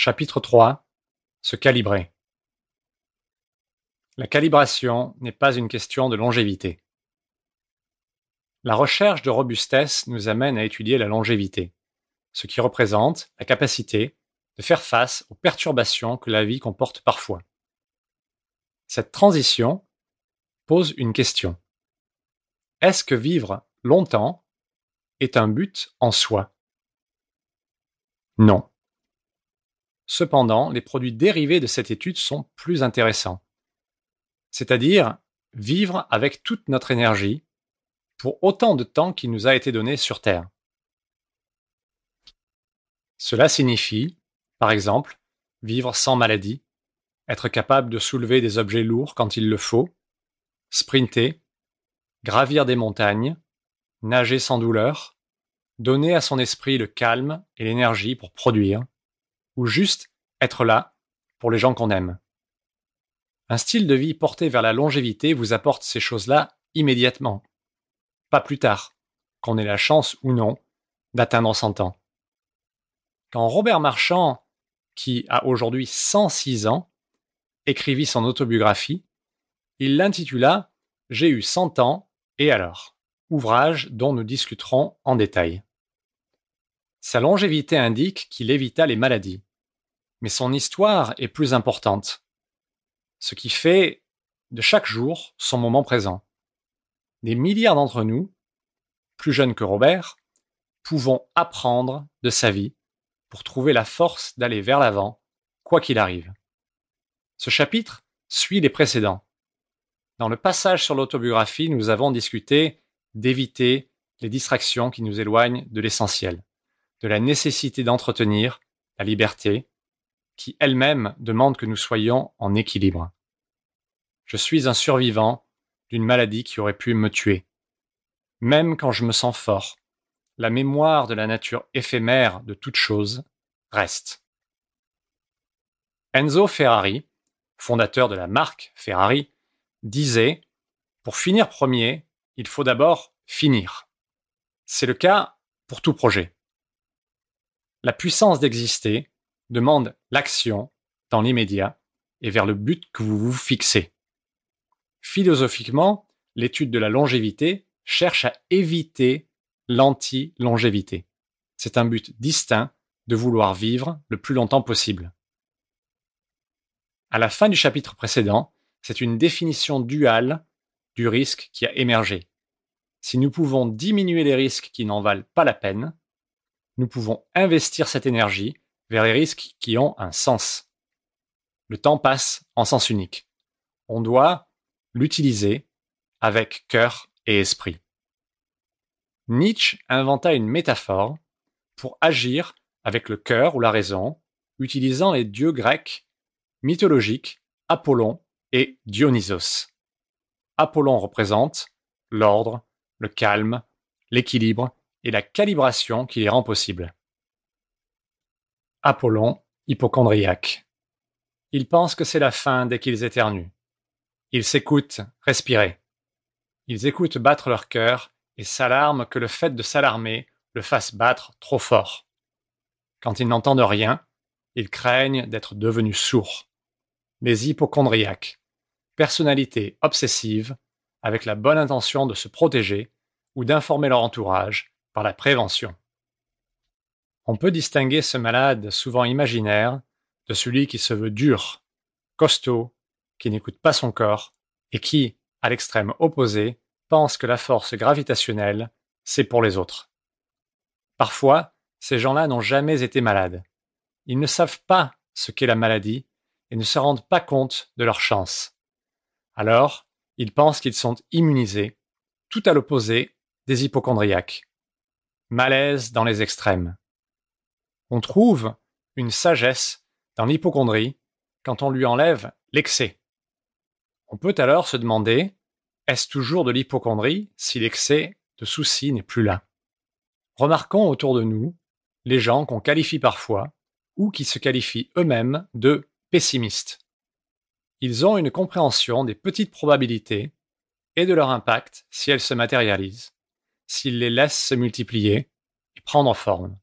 Chapitre 3 Se calibrer La calibration n'est pas une question de longévité. La recherche de robustesse nous amène à étudier la longévité, ce qui représente la capacité de faire face aux perturbations que la vie comporte parfois. Cette transition pose une question. Est-ce que vivre longtemps est un but en soi? Non. Cependant, les produits dérivés de cette étude sont plus intéressants. C'est-à-dire vivre avec toute notre énergie pour autant de temps qu'il nous a été donné sur Terre. Cela signifie, par exemple, vivre sans maladie, être capable de soulever des objets lourds quand il le faut, sprinter, gravir des montagnes, nager sans douleur, donner à son esprit le calme et l'énergie pour produire, ou juste être là pour les gens qu'on aime. Un style de vie porté vers la longévité vous apporte ces choses-là immédiatement, pas plus tard, qu'on ait la chance ou non d'atteindre 100 ans. Quand Robert Marchand, qui a aujourd'hui 106 ans, écrivit son autobiographie, il l'intitula J'ai eu 100 ans et alors, ouvrage dont nous discuterons en détail. Sa longévité indique qu'il évita les maladies mais son histoire est plus importante. Ce qui fait de chaque jour son moment présent. Des milliards d'entre nous, plus jeunes que Robert, pouvons apprendre de sa vie pour trouver la force d'aller vers l'avant, quoi qu'il arrive. Ce chapitre suit les précédents. Dans le passage sur l'autobiographie, nous avons discuté d'éviter les distractions qui nous éloignent de l'essentiel, de la nécessité d'entretenir la liberté, qui elle-même demande que nous soyons en équilibre. Je suis un survivant d'une maladie qui aurait pu me tuer. Même quand je me sens fort, la mémoire de la nature éphémère de toute chose reste. Enzo Ferrari, fondateur de la marque Ferrari, disait Pour finir premier, il faut d'abord finir. C'est le cas pour tout projet. La puissance d'exister demande l'action dans l'immédiat et vers le but que vous vous fixez. Philosophiquement, l'étude de la longévité cherche à éviter l'anti-longévité. C'est un but distinct de vouloir vivre le plus longtemps possible. À la fin du chapitre précédent, c'est une définition duale du risque qui a émergé. Si nous pouvons diminuer les risques qui n'en valent pas la peine, nous pouvons investir cette énergie vers les risques qui ont un sens. Le temps passe en sens unique. On doit l'utiliser avec cœur et esprit. Nietzsche inventa une métaphore pour agir avec le cœur ou la raison, utilisant les dieux grecs mythologiques Apollon et Dionysos. Apollon représente l'ordre, le calme, l'équilibre et la calibration qui les rend possibles. Apollon, hypochondriaque. Ils pensent que c'est la fin dès qu'ils éternuent. Ils s'écoutent respirer. Ils écoutent battre leur cœur et s'alarment que le fait de s'alarmer le fasse battre trop fort. Quand ils n'entendent rien, ils craignent d'être devenus sourds. Les hypochondriaques. Personnalité obsessive avec la bonne intention de se protéger ou d'informer leur entourage par la prévention. On peut distinguer ce malade souvent imaginaire de celui qui se veut dur, costaud, qui n'écoute pas son corps, et qui, à l'extrême opposé, pense que la force gravitationnelle, c'est pour les autres. Parfois, ces gens-là n'ont jamais été malades. Ils ne savent pas ce qu'est la maladie et ne se rendent pas compte de leur chance. Alors, ils pensent qu'ils sont immunisés, tout à l'opposé des hypochondriaques. Malaise dans les extrêmes. On trouve une sagesse dans l'hypochondrie quand on lui enlève l'excès. On peut alors se demander, est-ce toujours de l'hypochondrie si l'excès de souci n'est plus là? Remarquons autour de nous les gens qu'on qualifie parfois ou qui se qualifient eux-mêmes de pessimistes. Ils ont une compréhension des petites probabilités et de leur impact si elles se matérialisent, s'ils les laissent se multiplier et prendre forme.